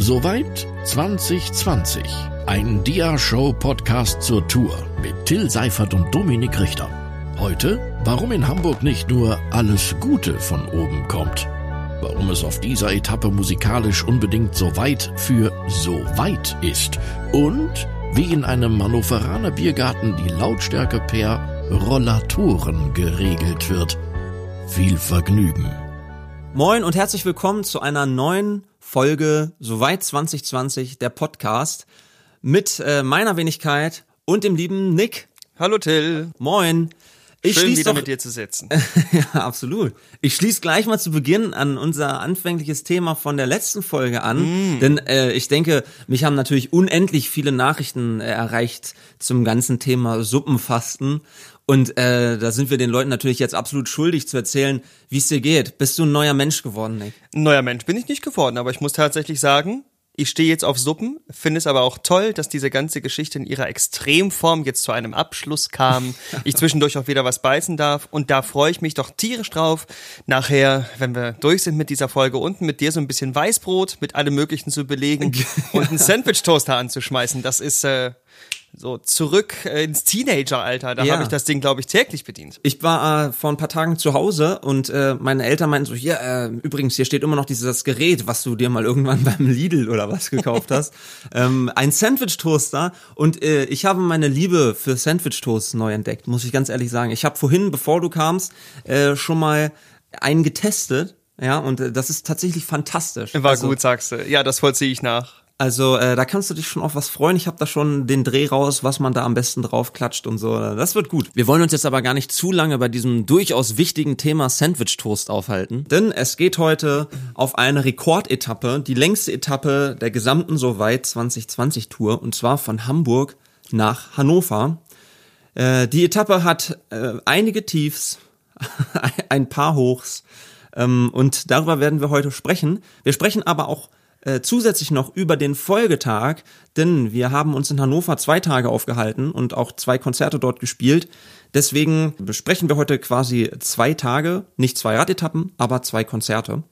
Soweit 2020. Ein Dia-Show-Podcast zur Tour mit Till Seifert und Dominik Richter. Heute, warum in Hamburg nicht nur alles Gute von oben kommt. Warum es auf dieser Etappe musikalisch unbedingt so weit für so weit ist. Und wie in einem Hannoveraner Biergarten die Lautstärke per Rollatoren geregelt wird. Viel Vergnügen. Moin und herzlich willkommen zu einer neuen Folge Soweit 2020, der Podcast mit äh, meiner Wenigkeit und dem lieben Nick. Hallo Till. Moin. Ich Schön wieder doch, mit dir zu sitzen. ja, absolut. Ich schließe gleich mal zu Beginn an unser anfängliches Thema von der letzten Folge an, mm. denn äh, ich denke, mich haben natürlich unendlich viele Nachrichten äh, erreicht zum ganzen Thema Suppenfasten und äh, da sind wir den Leuten natürlich jetzt absolut schuldig zu erzählen, wie es dir geht. Bist du ein neuer Mensch geworden, Nick? Ein neuer Mensch bin ich nicht geworden, aber ich muss tatsächlich sagen, ich stehe jetzt auf Suppen, finde es aber auch toll, dass diese ganze Geschichte in ihrer Extremform jetzt zu einem Abschluss kam. Ich zwischendurch auch wieder was beißen darf und da freue ich mich doch tierisch drauf, nachher, wenn wir durch sind mit dieser Folge unten, mit dir so ein bisschen Weißbrot mit allem Möglichen zu belegen und einen Sandwich-Toaster anzuschmeißen. Das ist äh, so zurück äh, ins Teenageralter. Da ja. habe ich das Ding, glaube ich, täglich bedient. Ich war äh, vor ein paar Tagen zu Hause und äh, meine Eltern meinten so, hier, äh, übrigens, hier steht immer noch dieses Gerät, was du dir mal irgendwann beim Lidl oder was gekauft hast. ähm, ein Sandwich-Toaster und äh, ich habe meine Liebe für Sandwich-Toast neu entdeckt, muss ich ganz ehrlich sagen. Ich habe vorhin, bevor du kamst, äh, schon mal einen getestet. Ja, und äh, das ist tatsächlich fantastisch. War also, gut, sagst du. Ja, das vollziehe ich nach. Also äh, da kannst du dich schon auf was freuen. Ich habe da schon den Dreh raus, was man da am besten draufklatscht und so. Das wird gut. Wir wollen uns jetzt aber gar nicht zu lange bei diesem durchaus wichtigen Thema Sandwich Toast aufhalten, denn es geht heute auf eine Rekordetappe, die längste Etappe der gesamten Soweit 2020 Tour und zwar von Hamburg nach Hannover. Äh, die Etappe hat äh, einige Tiefs, ein paar Hochs ähm, und darüber werden wir heute sprechen. Wir sprechen aber auch äh, zusätzlich noch über den Folgetag, denn wir haben uns in Hannover zwei Tage aufgehalten und auch zwei Konzerte dort gespielt. Deswegen besprechen wir heute quasi zwei Tage, nicht zwei Radetappen, aber zwei Konzerte.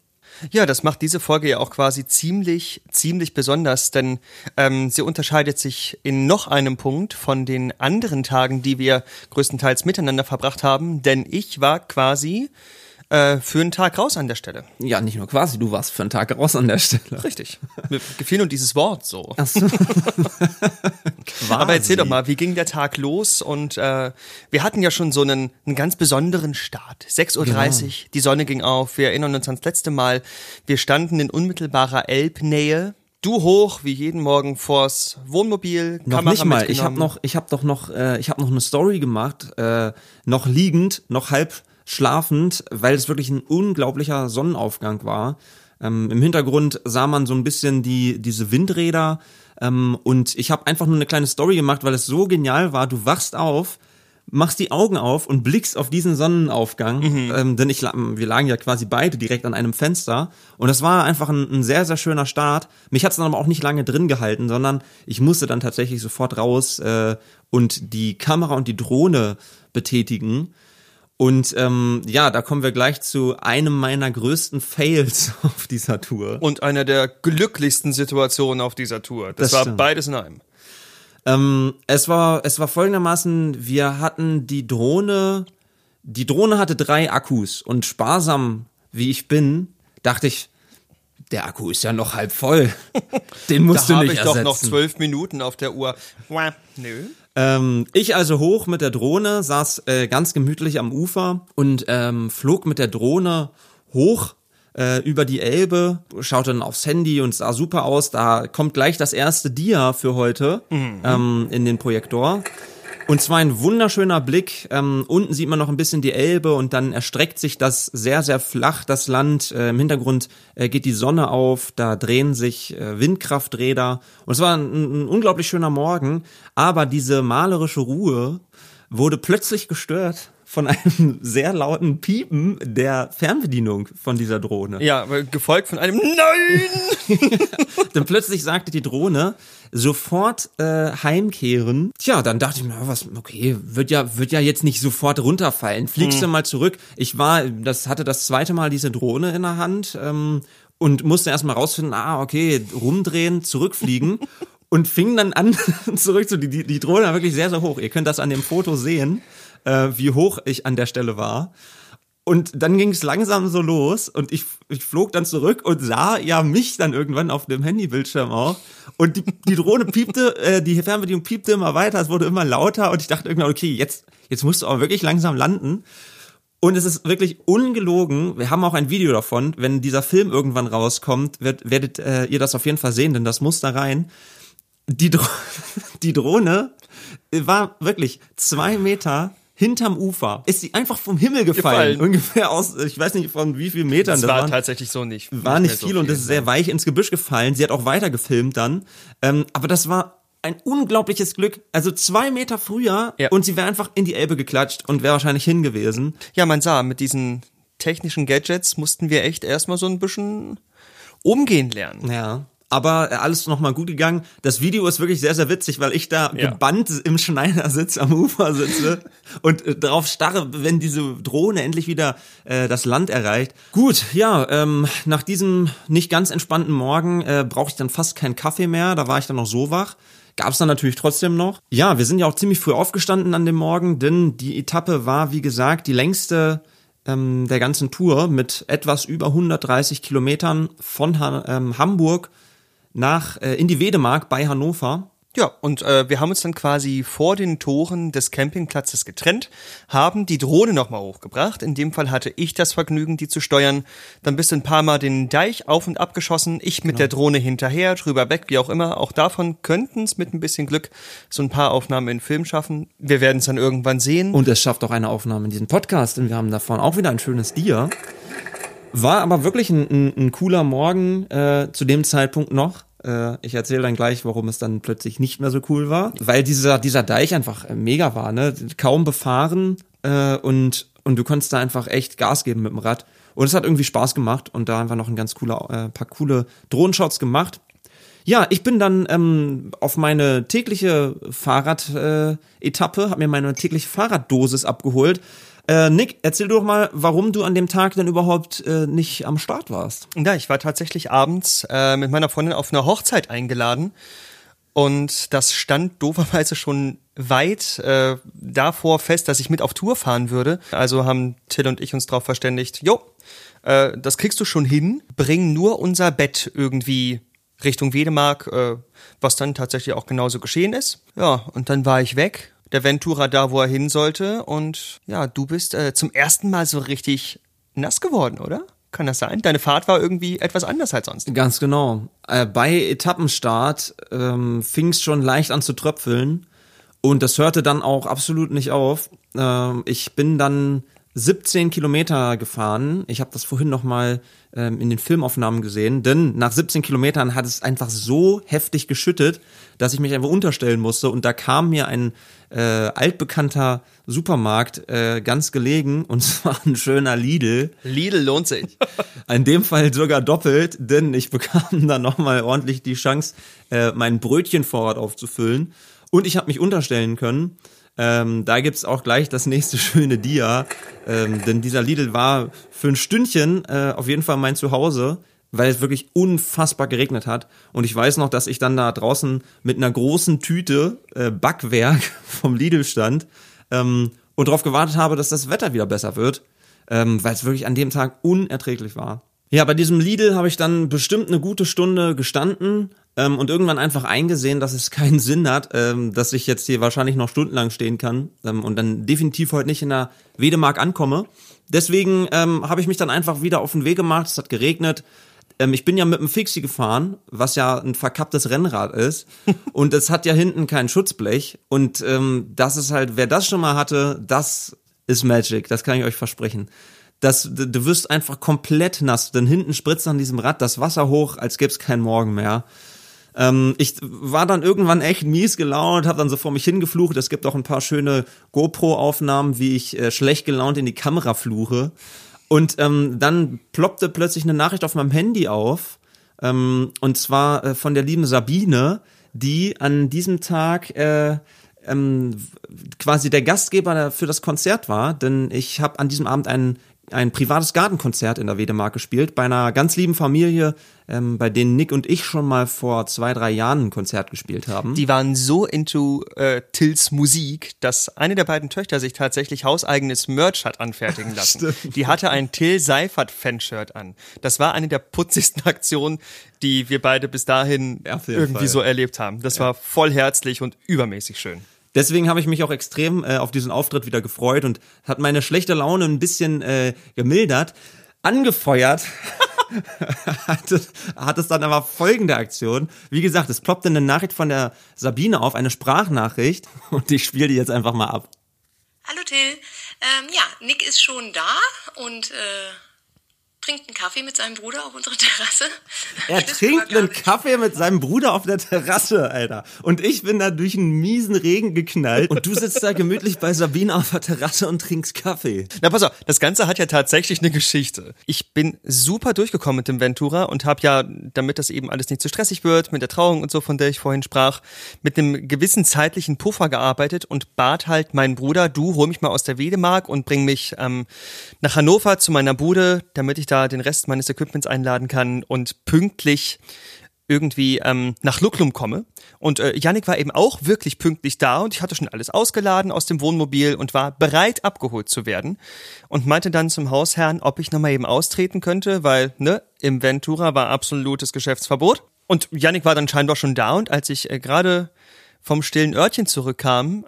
Ja, das macht diese Folge ja auch quasi ziemlich, ziemlich besonders, denn ähm, sie unterscheidet sich in noch einem Punkt von den anderen Tagen, die wir größtenteils miteinander verbracht haben, denn ich war quasi äh, für einen Tag raus an der Stelle. Ja, nicht nur quasi, du warst für einen Tag raus an der Stelle. Richtig. Mir gefiel nur dieses Wort so. Ach so. Aber erzähl doch mal, wie ging der Tag los? Und äh, wir hatten ja schon so einen, einen ganz besonderen Start. 6.30 Uhr, ja. die Sonne ging auf, wir erinnern uns ans letzte Mal. Wir standen in unmittelbarer Elbnähe. Du hoch wie jeden Morgen vors Wohnmobil. Noch Kamera nicht mal. Ich habe noch, ich habe doch noch, äh, ich habe noch eine Story gemacht, äh, noch liegend, noch halb schlafend, weil es wirklich ein unglaublicher Sonnenaufgang war. Ähm, Im Hintergrund sah man so ein bisschen die diese Windräder ähm, und ich habe einfach nur eine kleine Story gemacht, weil es so genial war. Du wachst auf, machst die Augen auf und blickst auf diesen Sonnenaufgang, mhm. ähm, denn ich wir lagen ja quasi beide direkt an einem Fenster und das war einfach ein, ein sehr sehr schöner Start. Mich hat's dann aber auch nicht lange drin gehalten, sondern ich musste dann tatsächlich sofort raus äh, und die Kamera und die Drohne betätigen. Und ähm, ja, da kommen wir gleich zu einem meiner größten Fails auf dieser Tour. Und einer der glücklichsten Situationen auf dieser Tour. Das, das war stimmt. beides in einem. Ähm, es war es war folgendermaßen: Wir hatten die Drohne. Die Drohne hatte drei Akkus und sparsam wie ich bin, dachte ich, der Akku ist ja noch halb voll. Den musst da du nicht ich ersetzen. doch noch zwölf Minuten auf der Uhr. Nö. Ähm, ich also hoch mit der Drohne, saß äh, ganz gemütlich am Ufer und ähm, flog mit der Drohne hoch äh, über die Elbe, schaute dann aufs Handy und sah super aus. Da kommt gleich das erste Dia für heute mhm. ähm, in den Projektor. Und zwar ein wunderschöner Blick. Ähm, unten sieht man noch ein bisschen die Elbe und dann erstreckt sich das sehr, sehr flach, das Land. Äh, Im Hintergrund äh, geht die Sonne auf, da drehen sich äh, Windkrafträder. Und es war ein, ein unglaublich schöner Morgen, aber diese malerische Ruhe wurde plötzlich gestört von einem sehr lauten Piepen der Fernbedienung von dieser Drohne. Ja, gefolgt von einem Nein! dann plötzlich sagte die Drohne, sofort äh, heimkehren. Tja, dann dachte ich mir, was, okay, wird ja, wird ja jetzt nicht sofort runterfallen. Fliegst hm. du mal zurück. Ich war, das hatte das zweite Mal diese Drohne in der Hand ähm, und musste erstmal rausfinden, ah, okay, rumdrehen, zurückfliegen und fing dann an, zurück zu, die, die, die Drohne war wirklich sehr, sehr hoch. Ihr könnt das an dem Foto sehen, äh, wie hoch ich an der Stelle war. Und dann ging es langsam so los und ich, ich flog dann zurück und sah ja mich dann irgendwann auf dem Handybildschirm auch. Und die, die Drohne piepte, äh, die Fernbedienung piepte immer weiter, es wurde immer lauter und ich dachte irgendwann, okay, jetzt, jetzt musst du aber wirklich langsam landen. Und es ist wirklich ungelogen. Wir haben auch ein Video davon. Wenn dieser Film irgendwann rauskommt, werdet, werdet äh, ihr das auf jeden Fall sehen, denn das muss da rein. Die, Dro die Drohne war wirklich zwei Meter hinterm Ufer. Ist sie einfach vom Himmel gefallen. gefallen. Ungefähr aus, ich weiß nicht von wie vielen Metern. Das, das war waren, tatsächlich so nicht. War nicht, nicht viel, so viel und das ist sehr weich ins Gebüsch gefallen. Sie hat auch weiter gefilmt dann. Ähm, aber das war ein unglaubliches Glück. Also zwei Meter früher ja. und sie wäre einfach in die Elbe geklatscht und wäre wahrscheinlich hingewesen. Ja, man sah, mit diesen technischen Gadgets mussten wir echt erstmal so ein bisschen umgehen lernen. Ja aber äh, alles nochmal gut gegangen. Das Video ist wirklich sehr, sehr witzig, weil ich da ja. gebannt im Schneidersitz am Ufer sitze und äh, darauf starre, wenn diese Drohne endlich wieder äh, das Land erreicht. Gut, ja, ähm, nach diesem nicht ganz entspannten Morgen äh, brauche ich dann fast keinen Kaffee mehr. Da war ich dann noch so wach. Gab's dann natürlich trotzdem noch. Ja, wir sind ja auch ziemlich früh aufgestanden an dem Morgen, denn die Etappe war, wie gesagt, die längste ähm, der ganzen Tour mit etwas über 130 Kilometern von ha ähm, Hamburg nach äh, in die Wedemark bei Hannover. Ja, und äh, wir haben uns dann quasi vor den Toren des Campingplatzes getrennt, haben die Drohne nochmal hochgebracht. In dem Fall hatte ich das Vergnügen, die zu steuern. Dann bist du ein paar Mal den Deich auf und ab geschossen, ich mit genau. der Drohne hinterher, drüber weg, wie auch immer. Auch davon könnten es mit ein bisschen Glück so ein paar Aufnahmen in Film schaffen. Wir werden es dann irgendwann sehen. Und es schafft auch eine Aufnahme in diesem Podcast, denn wir haben davon auch wieder ein schönes Dia. War aber wirklich ein, ein, ein cooler Morgen äh, zu dem Zeitpunkt noch. Äh, ich erzähle dann gleich, warum es dann plötzlich nicht mehr so cool war, weil dieser, dieser Deich einfach äh, mega war, ne? Kaum befahren äh, und, und du konntest da einfach echt Gas geben mit dem Rad. Und es hat irgendwie Spaß gemacht und da einfach noch ein ganz cooler, äh, paar coole Drohnenshots gemacht. Ja, ich bin dann ähm, auf meine tägliche Fahrrad-Etappe, äh, habe mir meine tägliche Fahrraddosis abgeholt äh, Nick, erzähl doch mal, warum du an dem Tag denn überhaupt äh, nicht am Start warst. Ja, ich war tatsächlich abends äh, mit meiner Freundin auf eine Hochzeit eingeladen. Und das stand dooferweise schon weit äh, davor fest, dass ich mit auf Tour fahren würde. Also haben Till und ich uns darauf verständigt, jo, äh, das kriegst du schon hin, bring nur unser Bett irgendwie Richtung Wedemark, äh, was dann tatsächlich auch genauso geschehen ist. Ja, und dann war ich weg der Ventura da, wo er hin sollte. Und ja, du bist äh, zum ersten Mal so richtig nass geworden, oder? Kann das sein? Deine Fahrt war irgendwie etwas anders als sonst. Ganz genau. Äh, bei Etappenstart ähm, fing es schon leicht an zu tröpfeln. Und das hörte dann auch absolut nicht auf. Ähm, ich bin dann 17 Kilometer gefahren. Ich habe das vorhin noch mal ähm, in den Filmaufnahmen gesehen, denn nach 17 Kilometern hat es einfach so heftig geschüttet, dass ich mich einfach unterstellen musste und da kam mir ein äh, altbekannter Supermarkt äh, ganz gelegen und zwar ein schöner Lidl. Lidl lohnt sich. In dem Fall sogar doppelt, denn ich bekam dann noch mal ordentlich die Chance, äh, mein Brötchenvorrat aufzufüllen und ich habe mich unterstellen können. Ähm, da gibt's auch gleich das nächste schöne Dia, ähm, denn dieser Lidl war für ein Stündchen äh, auf jeden Fall mein Zuhause, weil es wirklich unfassbar geregnet hat. Und ich weiß noch, dass ich dann da draußen mit einer großen Tüte äh, Backwerk vom Lidl stand ähm, und darauf gewartet habe, dass das Wetter wieder besser wird, ähm, weil es wirklich an dem Tag unerträglich war. Ja, bei diesem Lidl habe ich dann bestimmt eine gute Stunde gestanden ähm, und irgendwann einfach eingesehen, dass es keinen Sinn hat, ähm, dass ich jetzt hier wahrscheinlich noch stundenlang stehen kann ähm, und dann definitiv heute nicht in der Wedemark ankomme. Deswegen ähm, habe ich mich dann einfach wieder auf den Weg gemacht. Es hat geregnet. Ähm, ich bin ja mit dem Fixie gefahren, was ja ein verkapptes Rennrad ist. und es hat ja hinten kein Schutzblech. Und ähm, das ist halt, wer das schon mal hatte, das ist Magic. Das kann ich euch versprechen das, du wirst einfach komplett nass, denn hinten spritzt an diesem Rad das Wasser hoch, als gäbe es keinen Morgen mehr. Ähm, ich war dann irgendwann echt mies gelaunt, habe dann so vor mich hingeflucht. Es gibt auch ein paar schöne GoPro-Aufnahmen, wie ich äh, schlecht gelaunt in die Kamera fluche. Und ähm, dann ploppte plötzlich eine Nachricht auf meinem Handy auf, ähm, und zwar äh, von der lieben Sabine, die an diesem Tag äh, ähm, quasi der Gastgeber für das Konzert war, denn ich habe an diesem Abend einen ein privates Gartenkonzert in der Wedemark gespielt, bei einer ganz lieben Familie, ähm, bei denen Nick und ich schon mal vor zwei, drei Jahren ein Konzert gespielt haben. Die waren so into äh, Tills Musik, dass eine der beiden Töchter sich tatsächlich hauseigenes Merch hat anfertigen lassen. die hatte ein Till Seifert Fanshirt an. Das war eine der putzigsten Aktionen, die wir beide bis dahin irgendwie Fall. so erlebt haben. Das ja. war voll herzlich und übermäßig schön. Deswegen habe ich mich auch extrem äh, auf diesen Auftritt wieder gefreut und hat meine schlechte Laune ein bisschen äh, gemildert. Angefeuert hat, es, hat es dann aber folgende Aktion. Wie gesagt, es ploppte eine Nachricht von der Sabine auf, eine Sprachnachricht und ich spiele die jetzt einfach mal ab. Hallo Till, ähm, ja, Nick ist schon da und äh, trinkt einen Kaffee mit seinem Bruder auf unserer Terrasse. Er trinkt einen Kaffee mit seinem Bruder auf der Terrasse, Alter. Und ich bin da durch einen miesen Regen geknallt. Und du sitzt da gemütlich bei Sabine auf der Terrasse und trinkst Kaffee. Na pass auf, das Ganze hat ja tatsächlich eine Geschichte. Ich bin super durchgekommen mit dem Ventura und habe ja, damit das eben alles nicht zu stressig wird, mit der Trauung und so, von der ich vorhin sprach, mit einem gewissen zeitlichen Puffer gearbeitet und bat halt meinen Bruder, du hol mich mal aus der Wedemark und bring mich ähm, nach Hannover zu meiner Bude, damit ich da da den Rest meines Equipments einladen kann und pünktlich irgendwie ähm, nach Lucklum komme. Und äh, Yannick war eben auch wirklich pünktlich da und ich hatte schon alles ausgeladen aus dem Wohnmobil und war bereit abgeholt zu werden und meinte dann zum Hausherrn, ob ich nochmal eben austreten könnte, weil, ne, im Ventura war absolutes Geschäftsverbot. Und Yannick war dann scheinbar schon da und als ich äh, gerade vom stillen Örtchen zurückkam,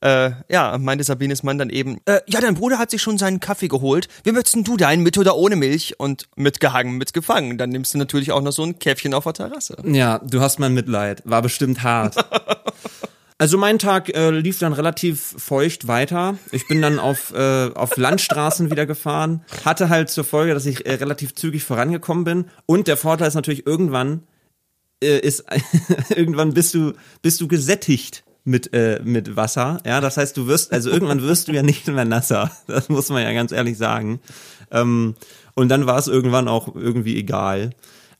äh, ja, meinte Sabines Mann dann eben, äh, ja, dein Bruder hat sich schon seinen Kaffee geholt. Wie möchtest du deinen, mit oder ohne Milch? Und mitgehangen, mitgefangen. Dann nimmst du natürlich auch noch so ein Käffchen auf der Terrasse. Ja, du hast mein Mitleid. War bestimmt hart. Also mein Tag äh, lief dann relativ feucht weiter. Ich bin dann auf, äh, auf Landstraßen wieder gefahren. Hatte halt zur Folge, dass ich äh, relativ zügig vorangekommen bin. Und der Vorteil ist natürlich irgendwann äh, ist irgendwann bist du bist du gesättigt mit äh, mit Wasser. Ja, das heißt, du wirst also irgendwann wirst du ja nicht mehr nasser. Das muss man ja ganz ehrlich sagen. Ähm, und dann war es irgendwann auch irgendwie egal.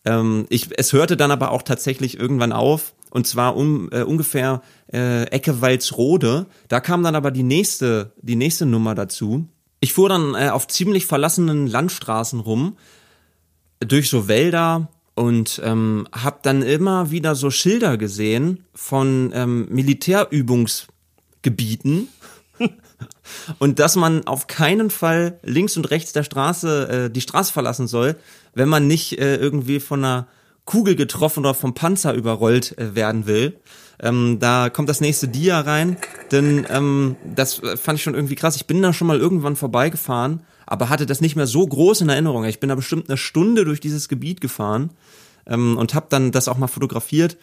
Ähm, ich, es hörte dann aber auch tatsächlich irgendwann auf. Und zwar um äh, ungefähr äh, Ecke Walsrode. Da kam dann aber die nächste, die nächste Nummer dazu. Ich fuhr dann äh, auf ziemlich verlassenen Landstraßen rum, durch so Wälder, und ähm, habe dann immer wieder so Schilder gesehen von ähm, Militärübungsgebieten und dass man auf keinen Fall links und rechts der Straße äh, die Straße verlassen soll, wenn man nicht äh, irgendwie von einer Kugel getroffen oder vom Panzer überrollt äh, werden will. Ähm, da kommt das nächste Dia rein, denn ähm, das äh, fand ich schon irgendwie krass. Ich bin da schon mal irgendwann vorbeigefahren, aber hatte das nicht mehr so groß in Erinnerung. Ich bin da bestimmt eine Stunde durch dieses Gebiet gefahren ähm, und habe dann das auch mal fotografiert.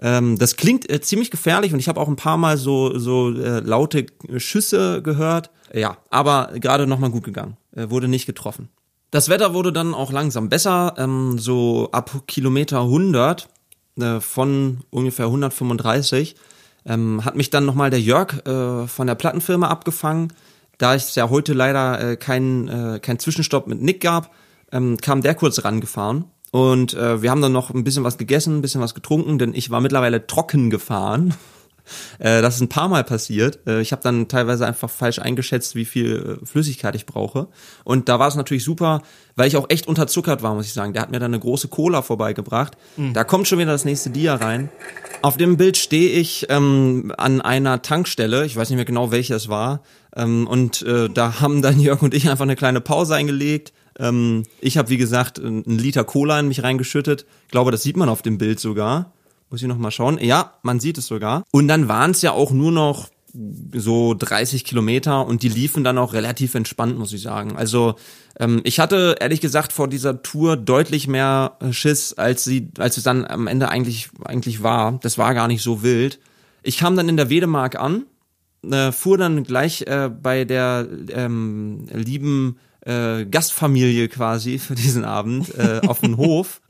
Ähm, das klingt äh, ziemlich gefährlich und ich habe auch ein paar Mal so so äh, laute Schüsse gehört. Ja, aber gerade noch mal gut gegangen. Äh, wurde nicht getroffen. Das Wetter wurde dann auch langsam besser, ähm, so ab Kilometer 100 äh, von ungefähr 135 ähm, hat mich dann nochmal der Jörg äh, von der Plattenfirma abgefangen. Da es ja heute leider äh, keinen äh, kein Zwischenstopp mit Nick gab, ähm, kam der kurz rangefahren und äh, wir haben dann noch ein bisschen was gegessen, ein bisschen was getrunken, denn ich war mittlerweile trocken gefahren. Äh, das ist ein paar Mal passiert. Äh, ich habe dann teilweise einfach falsch eingeschätzt, wie viel äh, Flüssigkeit ich brauche. Und da war es natürlich super, weil ich auch echt unterzuckert war, muss ich sagen. Der hat mir dann eine große Cola vorbeigebracht. Mhm. Da kommt schon wieder das nächste Dia rein. Auf dem Bild stehe ich ähm, an einer Tankstelle. Ich weiß nicht mehr genau, welche es war. Ähm, und äh, da haben dann Jörg und ich einfach eine kleine Pause eingelegt ähm, ich habe, wie gesagt, einen Liter Cola in mich reingeschüttet. Ich glaube, das sieht man auf dem Bild sogar. Muss ich noch mal schauen. Ja, man sieht es sogar. Und dann waren es ja auch nur noch so 30 Kilometer und die liefen dann auch relativ entspannt, muss ich sagen. Also ähm, ich hatte ehrlich gesagt vor dieser Tour deutlich mehr Schiss, als sie, als es dann am Ende eigentlich eigentlich war. Das war gar nicht so wild. Ich kam dann in der Wedemark an, äh, fuhr dann gleich äh, bei der ähm, lieben äh, Gastfamilie quasi für diesen Abend äh, auf den Hof.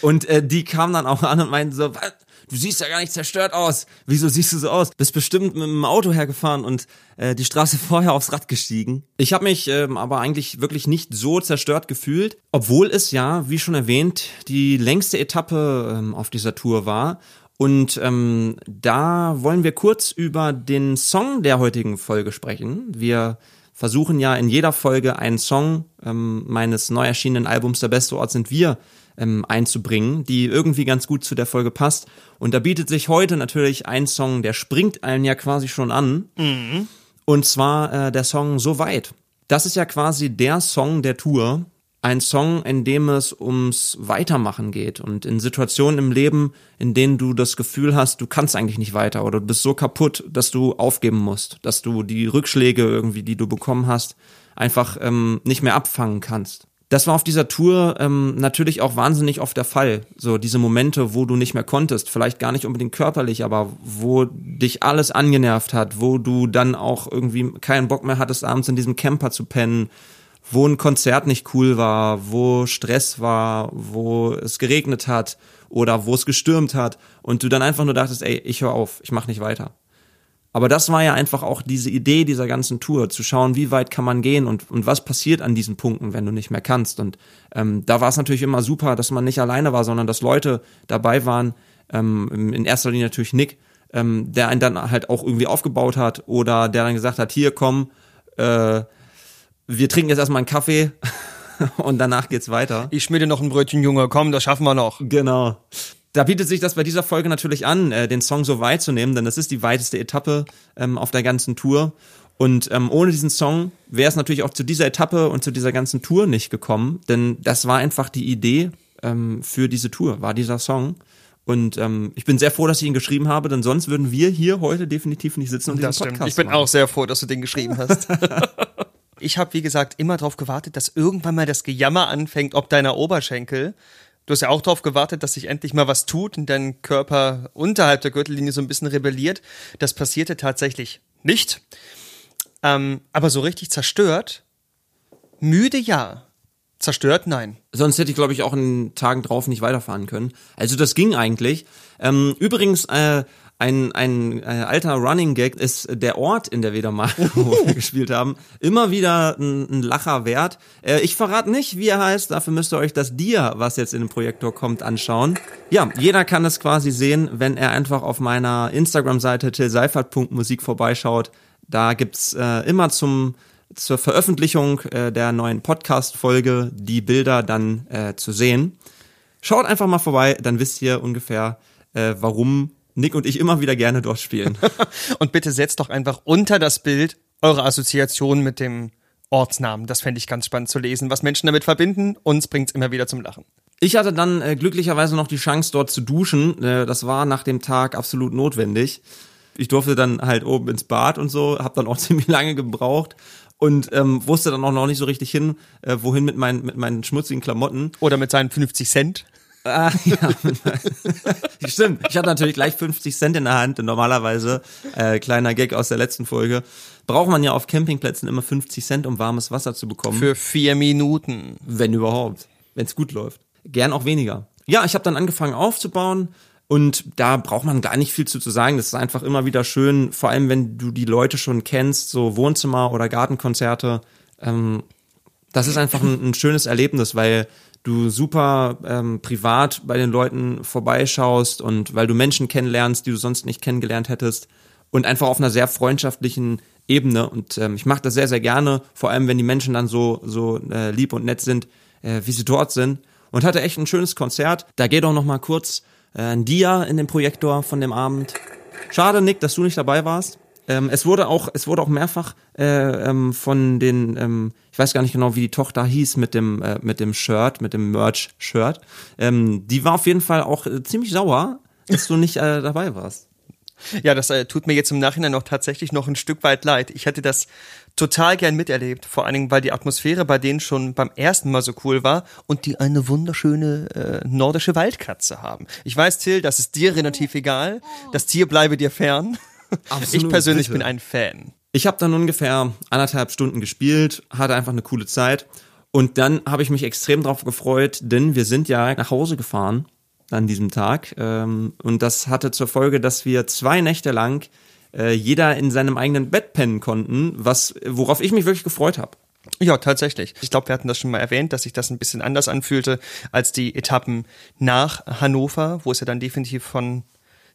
Und äh, die kamen dann auch an und meinten so, was? du siehst ja gar nicht zerstört aus. Wieso siehst du so aus? Bist bestimmt mit dem Auto hergefahren und äh, die Straße vorher aufs Rad gestiegen. Ich habe mich ähm, aber eigentlich wirklich nicht so zerstört gefühlt, obwohl es ja, wie schon erwähnt, die längste Etappe ähm, auf dieser Tour war. Und ähm, da wollen wir kurz über den Song der heutigen Folge sprechen. Wir versuchen ja in jeder Folge einen Song ähm, meines neu erschienenen Albums Der beste Ort sind wir ähm, einzubringen, die irgendwie ganz gut zu der Folge passt. Und da bietet sich heute natürlich ein Song, der springt einen ja quasi schon an. Mhm. Und zwar äh, der Song So weit. Das ist ja quasi der Song der Tour. Ein Song, in dem es ums Weitermachen geht und in Situationen im Leben, in denen du das Gefühl hast, du kannst eigentlich nicht weiter oder du bist so kaputt, dass du aufgeben musst, dass du die Rückschläge irgendwie, die du bekommen hast, einfach ähm, nicht mehr abfangen kannst das war auf dieser Tour ähm, natürlich auch wahnsinnig oft der Fall. So diese Momente, wo du nicht mehr konntest, vielleicht gar nicht unbedingt körperlich, aber wo dich alles angenervt hat, wo du dann auch irgendwie keinen Bock mehr hattest, abends in diesem Camper zu pennen, wo ein Konzert nicht cool war, wo Stress war, wo es geregnet hat oder wo es gestürmt hat und du dann einfach nur dachtest, ey, ich höre auf, ich mach nicht weiter. Aber das war ja einfach auch diese Idee dieser ganzen Tour, zu schauen, wie weit kann man gehen und, und was passiert an diesen Punkten, wenn du nicht mehr kannst. Und ähm, da war es natürlich immer super, dass man nicht alleine war, sondern dass Leute dabei waren, ähm, in erster Linie natürlich Nick, ähm, der einen dann halt auch irgendwie aufgebaut hat oder der dann gesagt hat, hier komm, äh, wir trinken jetzt erstmal einen Kaffee und danach geht's weiter. Ich schmiede noch ein Brötchen, Junge, komm, das schaffen wir noch. Genau. Da bietet sich das bei dieser Folge natürlich an, äh, den Song so weit zu nehmen, denn das ist die weiteste Etappe ähm, auf der ganzen Tour. Und ähm, ohne diesen Song wäre es natürlich auch zu dieser Etappe und zu dieser ganzen Tour nicht gekommen, denn das war einfach die Idee ähm, für diese Tour, war dieser Song. Und ähm, ich bin sehr froh, dass ich ihn geschrieben habe, denn sonst würden wir hier heute definitiv nicht sitzen und das diesen Podcast Ich bin machen. auch sehr froh, dass du den geschrieben hast. ich habe, wie gesagt, immer darauf gewartet, dass irgendwann mal das Gejammer anfängt, ob deiner Oberschenkel Du hast ja auch darauf gewartet, dass sich endlich mal was tut und dein Körper unterhalb der Gürtellinie so ein bisschen rebelliert. Das passierte tatsächlich nicht. Ähm, aber so richtig zerstört, müde ja. Zerstört, nein. Sonst hätte ich, glaube ich, auch in Tagen drauf nicht weiterfahren können. Also das ging eigentlich. Ähm, übrigens, äh, ein, ein, ein alter Running Gag ist der Ort in der Wedamar, wo wir gespielt haben, immer wieder ein, ein Lacher wert. Äh, ich verrate nicht, wie er heißt, dafür müsst ihr euch das Dia, was jetzt in den Projektor kommt, anschauen. Ja, jeder kann es quasi sehen, wenn er einfach auf meiner Instagram-Seite tillseifert.musik vorbeischaut. Da gibt's äh, immer zum zur Veröffentlichung äh, der neuen Podcast-Folge die Bilder dann äh, zu sehen. Schaut einfach mal vorbei, dann wisst ihr ungefähr, äh, warum Nick und ich immer wieder gerne dort spielen. und bitte setzt doch einfach unter das Bild eure Assoziation mit dem Ortsnamen. Das fände ich ganz spannend zu lesen, was Menschen damit verbinden. Uns bringt's immer wieder zum Lachen. Ich hatte dann äh, glücklicherweise noch die Chance, dort zu duschen. Äh, das war nach dem Tag absolut notwendig. Ich durfte dann halt oben ins Bad und so, habe dann auch ziemlich lange gebraucht und ähm, wusste dann auch noch nicht so richtig hin, äh, wohin mit meinen, mit meinen schmutzigen Klamotten. Oder mit seinen 50 Cent. Ah, ja. Stimmt. Ich hatte natürlich gleich 50 Cent in der Hand. Denn normalerweise, äh, kleiner Gag aus der letzten Folge, braucht man ja auf Campingplätzen immer 50 Cent, um warmes Wasser zu bekommen. Für vier Minuten. Wenn überhaupt. Wenn es gut läuft. Gern auch weniger. Ja, ich habe dann angefangen aufzubauen. Und da braucht man gar nicht viel zu, zu sagen. Das ist einfach immer wieder schön, vor allem wenn du die Leute schon kennst, so Wohnzimmer- oder Gartenkonzerte. Ähm, das ist einfach ein, ein schönes Erlebnis, weil du super ähm, privat bei den Leuten vorbeischaust und weil du Menschen kennenlernst, die du sonst nicht kennengelernt hättest und einfach auf einer sehr freundschaftlichen Ebene und ähm, ich mache das sehr sehr gerne, vor allem wenn die Menschen dann so so äh, lieb und nett sind, äh, wie sie dort sind und hatte echt ein schönes Konzert. Da geht auch noch mal kurz äh, ein Dia in den Projektor von dem Abend. Schade Nick, dass du nicht dabei warst. Ähm, es wurde auch, es wurde auch mehrfach äh, ähm, von den, ähm, ich weiß gar nicht genau, wie die Tochter hieß mit dem äh, mit dem Shirt, mit dem Merch-Shirt. Ähm, die war auf jeden Fall auch äh, ziemlich sauer, dass du nicht äh, dabei warst. Ja, das äh, tut mir jetzt im Nachhinein noch tatsächlich noch ein Stück weit leid. Ich hätte das total gern miterlebt, vor allen Dingen, weil die Atmosphäre bei denen schon beim ersten Mal so cool war und die eine wunderschöne äh, nordische Waldkatze haben. Ich weiß, Till, das ist dir relativ egal. Das Tier bleibe dir fern. Absolut, ich persönlich bitte. bin ein Fan. Ich habe dann ungefähr anderthalb Stunden gespielt, hatte einfach eine coole Zeit. Und dann habe ich mich extrem drauf gefreut, denn wir sind ja nach Hause gefahren an diesem Tag. Ähm, und das hatte zur Folge, dass wir zwei Nächte lang äh, jeder in seinem eigenen Bett pennen konnten, was, worauf ich mich wirklich gefreut habe. Ja, tatsächlich. Ich glaube, wir hatten das schon mal erwähnt, dass sich das ein bisschen anders anfühlte als die Etappen nach Hannover, wo es ja dann definitiv von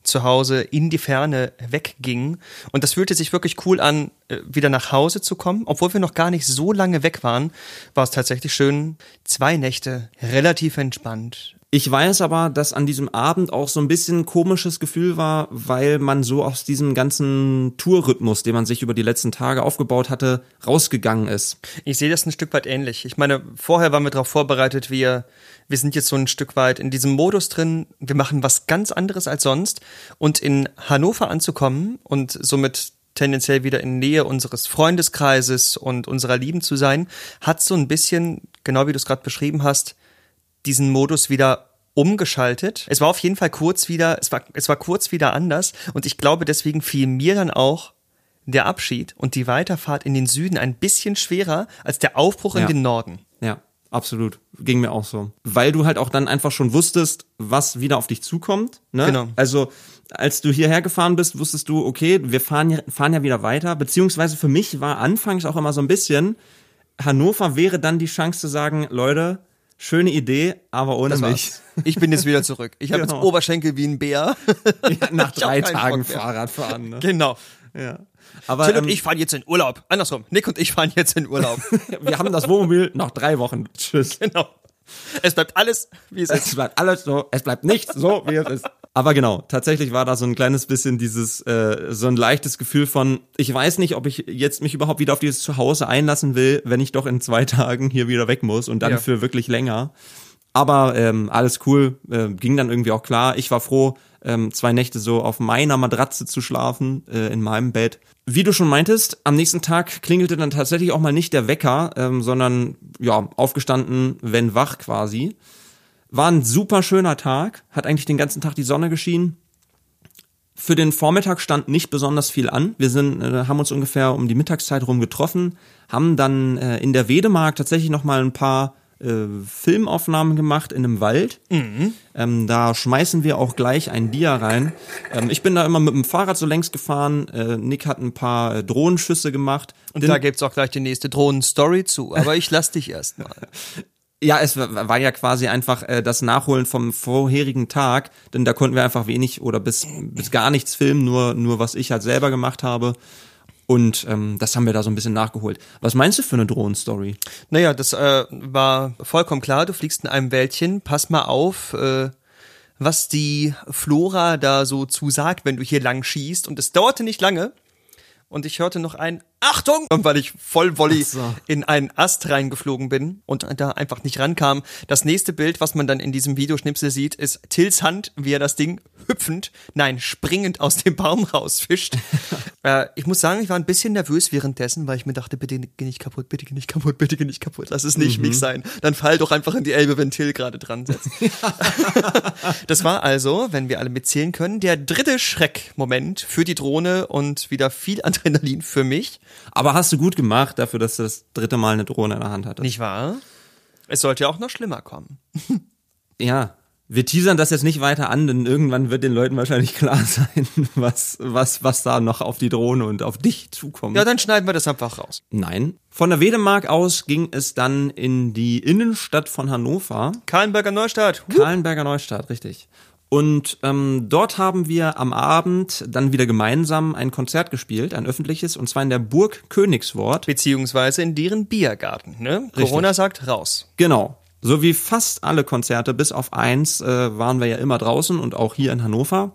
zu Hause in die Ferne wegging. Und das fühlte sich wirklich cool an, äh, wieder nach Hause zu kommen. Obwohl wir noch gar nicht so lange weg waren, war es tatsächlich schön. Zwei Nächte, relativ entspannt. Ich weiß aber, dass an diesem Abend auch so ein bisschen komisches Gefühl war, weil man so aus diesem ganzen Tourrhythmus, den man sich über die letzten Tage aufgebaut hatte, rausgegangen ist. Ich sehe das ein Stück weit ähnlich. Ich meine, vorher waren wir darauf vorbereitet, wir, wir sind jetzt so ein Stück weit in diesem Modus drin, wir machen was ganz anderes als sonst. Und in Hannover anzukommen und somit tendenziell wieder in Nähe unseres Freundeskreises und unserer Lieben zu sein, hat so ein bisschen, genau wie du es gerade beschrieben hast, diesen Modus wieder umgeschaltet. Es war auf jeden Fall kurz wieder, es war, es war kurz wieder anders und ich glaube, deswegen fiel mir dann auch der Abschied und die Weiterfahrt in den Süden ein bisschen schwerer als der Aufbruch Ja. in den Norden. Ja, absolut. Ging mir auch so. Weil du halt auch dann einfach schon wusstest, was wieder auf dich zukommt. Ne? Genau. Also, als du hierher gefahren bist, wusstest du, okay, wir fahren ja, fahren ja wieder weiter. Beziehungsweise für mich war anfangs auch immer so ein bisschen, Hannover wäre dann die Chance zu sagen, Leute, schöne Idee, aber ohne Das mich. war's. Ich bin jetzt wieder zurück. Ich habe Genau. jetzt Oberschenkel wie ein Bär. Ja, nach drei Tagen. Fahrradfahren. Ne? Genau. Ja. Aber Till ähm, und ich fahren jetzt in Urlaub. Andersrum. Nick und ich fahren jetzt in Urlaub. wir haben das Wohnmobil noch drei Wochen. Tschüss. genau. Es bleibt alles, wie es ist. Es bleibt alles so, es bleibt nicht so, wie es ist. Aber genau, tatsächlich war da so ein kleines bisschen dieses, äh, so ein leichtes Gefühl von, ich weiß nicht, ob ich jetzt mich überhaupt wieder auf dieses Zuhause einlassen will, wenn ich doch in zwei Tagen hier wieder weg muss und dann Ja. für wirklich länger. Aber ähm, alles cool, äh, ging dann irgendwie auch klar. Ich war froh, ähm, zwei Nächte so auf meiner Matratze zu schlafen, äh, in meinem Bett. Wie du schon meintest, am nächsten Tag klingelte dann tatsächlich auch mal nicht der Wecker, ähm, sondern ja, aufgestanden, wenn wach quasi. War ein super schöner Tag, hat eigentlich den ganzen Tag die Sonne geschienen. Für den Vormittag stand nicht besonders viel an. Wir sind, äh, haben uns ungefähr um die Mittagszeit rum getroffen, haben dann äh, in der Wedemark tatsächlich noch mal ein paar äh, Filmaufnahmen gemacht in einem Wald. Ähm, da schmeißen wir auch gleich ein Dia rein. Ähm, ich bin da immer mit dem Fahrrad so längs gefahren. Äh, Nick hat ein paar äh, Drohnenschüsse gemacht. Und Den- da gibt's auch gleich die nächste Drohnen-Story zu. Aber ich lass dich erst mal. Ja, es war war ja quasi einfach äh, das Nachholen vom vorherigen Tag, denn da konnten wir einfach wenig oder bis, bis gar nichts filmen, nur, nur was ich halt selber gemacht habe. Und ähm, das haben wir da so ein bisschen nachgeholt. Was meinst du für eine Drohnenstory? Naja, das äh, war vollkommen klar. Du fliegst in einem Wäldchen. Pass mal auf, äh, was die Flora da so zusagt, wenn du hier lang schießt. Und es dauerte nicht lange. Und ich hörte noch ein Achtung, weil ich voll Volley so. in einen Ast reingeflogen bin und da einfach nicht rankam. Das nächste Bild, was man dann in diesem Videoschnipsel sieht, ist Tills Hand, wie er das Ding hüpfend, nein, springend aus dem Baum rausfischt. äh, ich muss sagen, ich war ein bisschen nervös währenddessen, weil ich mir dachte, bitte geh nicht kaputt, bitte geh nicht kaputt, bitte geh nicht kaputt, lass es nicht Mhm. mich sein. Dann fall doch einfach in die Elbe, wenn Till gerade dran sitzt. Das war also, wenn wir alle mitzählen können, der dritte Schreckmoment für die Drohne und wieder viel Adrenalin für mich. Aber hast du gut gemacht dafür, dass du das dritte Mal eine Drohne in der Hand hattest. Nicht wahr? Es sollte ja auch noch schlimmer kommen. Ja. Wir teasern das jetzt nicht weiter an, denn irgendwann wird den Leuten wahrscheinlich klar sein, was, was, was da noch auf die Drohne und auf dich zukommt. Ja, dann schneiden wir das einfach raus. Nein. Von der Wedemark aus ging es dann in die Innenstadt von Hannover. Kahlenberger Neustadt. Kahlenberger Neustadt, richtig. Und ähm, dort haben wir am Abend dann wieder gemeinsam ein Konzert gespielt, ein öffentliches, und zwar in der Burg Königswort. Beziehungsweise in deren Biergarten. Ne? Corona sagt raus. Genau. So wie fast alle Konzerte, bis auf eins, äh, waren wir ja immer draußen und auch hier in Hannover.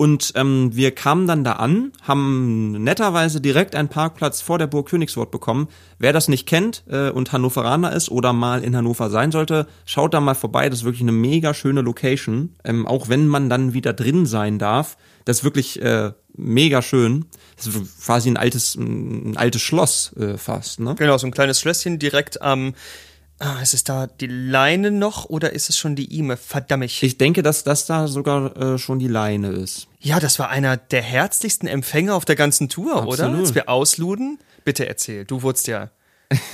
Und ähm, wir kamen dann da an, haben netterweise direkt einen Parkplatz vor der Burg Königswort bekommen. Wer das nicht kennt äh, und Hannoveraner ist oder mal in Hannover sein sollte, schaut da mal vorbei. Das ist wirklich eine mega schöne Location. Ähm, auch wenn man dann wieder drin sein darf. Das ist wirklich äh, mega schön. Das ist quasi ein altes, ein altes Schloss äh, fast. Ne? Genau, so ein kleines Schlösschen direkt am. Ah, ist es da die Leine noch oder ist es schon die Ime? Verdammt. Ich denke, dass das da sogar äh, schon die Leine ist. Ja, das war einer der herzlichsten Empfänger auf der ganzen Tour, oder? Absolut. Als wir ausluden. Bitte erzähl, du wurdest ja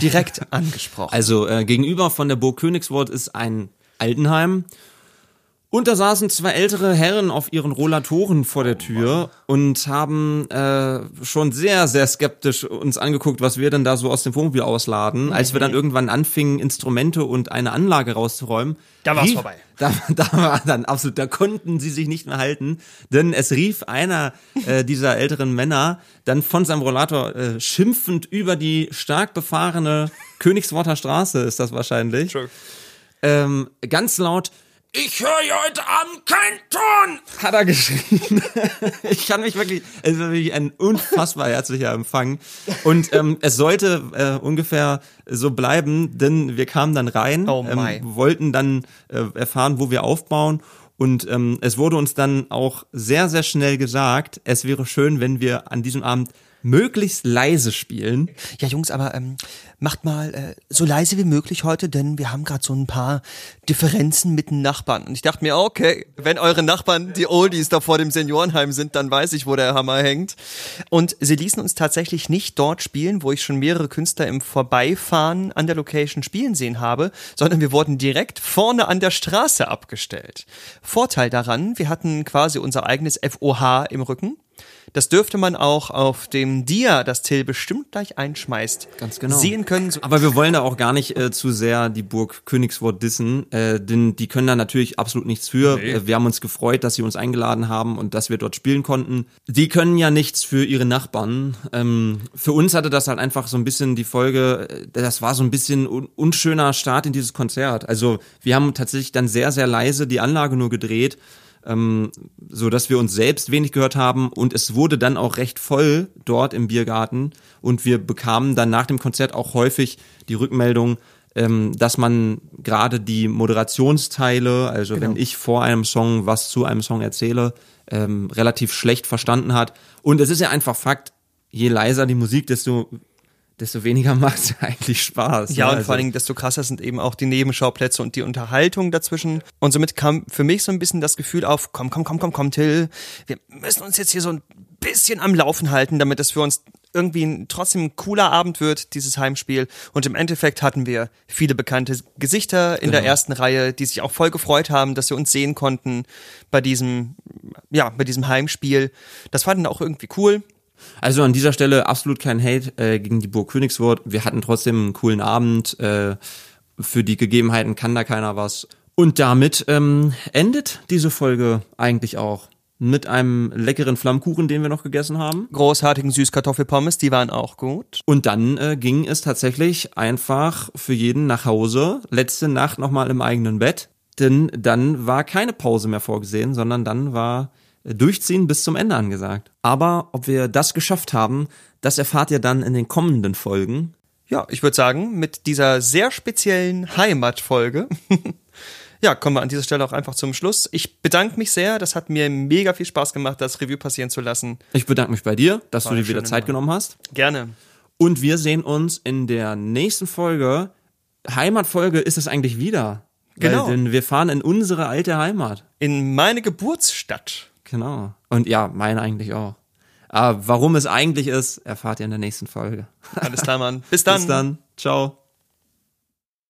direkt angesprochen. Also äh, gegenüber von der Burg Königswort ist ein Altenheim. Und da saßen zwei ältere Herren auf ihren Rollatoren vor der Tür und haben äh, schon sehr, sehr skeptisch uns angeguckt, was wir denn da so aus dem Wohnmobil ausladen. Als wir dann irgendwann anfingen, Instrumente und eine Anlage rauszuräumen. Da war's rief- vorbei. Da, da war dann absolut, da konnten sie sich nicht mehr halten, denn es rief einer äh, dieser älteren Männer dann von seinem Rollator äh, schimpfend über die stark befahrene Königsworter Straße, ist das wahrscheinlich True. ähm, ganz laut, ich höre hier heute Abend keinen Ton, hat er geschrien. ich kann mich wirklich, es war wirklich ein unfassbar herzlicher Empfang. Und ähm, es sollte äh, ungefähr so bleiben, denn wir kamen dann rein, Oh ähm, wollten dann äh, erfahren, wo wir aufbauen. Und ähm, es wurde uns dann auch sehr, sehr schnell gesagt, es wäre schön, wenn wir an diesem Abend möglichst leise spielen. Ja, Jungs, aber ähm, macht mal äh, so leise wie möglich heute, denn wir haben gerade so ein paar Differenzen mit den Nachbarn. Und ich dachte mir, okay, wenn eure Nachbarn die Oldies da vor dem Seniorenheim sind, dann weiß ich, wo der Hammer hängt. Und sie ließen uns tatsächlich nicht dort spielen, wo ich schon mehrere Künstler im Vorbeifahren an der Location spielen sehen habe, sondern wir wurden direkt vorne an der Straße abgestellt. Vorteil daran, wir hatten quasi unser eigenes FOH im Rücken. Das dürfte man auch auf dem Dia, das Till bestimmt gleich einschmeißt, Ganz genau. sehen können. Aber wir wollen da auch gar nicht äh, zu sehr die Burg Königswort dissen, äh, denn die können da natürlich absolut nichts für. Äh, wir haben uns gefreut, dass sie uns eingeladen haben und dass wir dort spielen konnten. Die können ja nichts für ihre Nachbarn. Ähm, für uns hatte das halt einfach so ein bisschen die Folge, äh, das war so ein bisschen un unschöner Start in dieses Konzert. Also wir haben tatsächlich dann sehr, sehr leise die Anlage nur gedreht ähm, so dass wir uns selbst wenig gehört haben und es wurde dann auch recht voll dort im Biergarten und wir bekamen dann nach dem Konzert auch häufig die Rückmeldung, ähm, dass man gerade die Moderationsteile, also wenn ich vor einem Song was zu einem Song erzähle, ähm, relativ schlecht verstanden hat. Und es ist ja einfach Fakt, je leiser die Musik, desto desto weniger macht es eigentlich Spaß. Ja, ne? und Also- vor allen Dingen, desto krasser sind eben auch die Nebenschauplätze und die Unterhaltung dazwischen. Und somit kam für mich so ein bisschen das Gefühl auf, komm, komm, komm, komm, komm, Till, wir müssen uns jetzt hier so ein bisschen am Laufen halten, damit es für uns irgendwie ein, trotzdem ein cooler Abend wird, dieses Heimspiel. Und im Endeffekt hatten wir viele bekannte Gesichter in der ersten Reihe, die sich auch voll gefreut haben, dass sie uns sehen konnten bei diesem, ja, bei diesem Heimspiel. Das fanden auch irgendwie cool. Also an dieser Stelle absolut kein Hate äh, gegen die Burg Königswort. Wir hatten trotzdem einen coolen Abend. Äh, für die Gegebenheiten kann da keiner was. Und damit ähm, endet diese Folge eigentlich auch mit einem leckeren Flammkuchen, den wir noch gegessen haben. Großartigen Süßkartoffelpommes, die waren auch gut. Und dann äh, ging es tatsächlich einfach für jeden nach Hause. Letzte Nacht nochmal im eigenen Bett. Denn dann war keine Pause mehr vorgesehen, sondern dann war Durchziehen bis zum Ende angesagt. Aber ob wir das geschafft haben, das erfahrt ihr dann in den kommenden Folgen. Ja, ich würde sagen, mit dieser sehr speziellen Heimatfolge, ja, kommen wir an dieser Stelle auch einfach zum Schluss. Ich bedanke mich sehr, das hat mir mega viel Spaß gemacht, das Review passieren zu lassen. Ich bedanke mich bei dir, dass War du dir wieder Zeit Nummer. genommen hast. Gerne. Und wir sehen uns in der nächsten Folge. Heimatfolge ist es eigentlich wieder. Genau. Weil, denn wir fahren in unsere alte Heimat. In meine Geburtsstadt. Genau. Und ja, meine eigentlich auch. Aber warum es eigentlich ist, erfahrt ihr in der nächsten Folge. Alles klar, Mann. Bis dann. Bis dann. Ciao.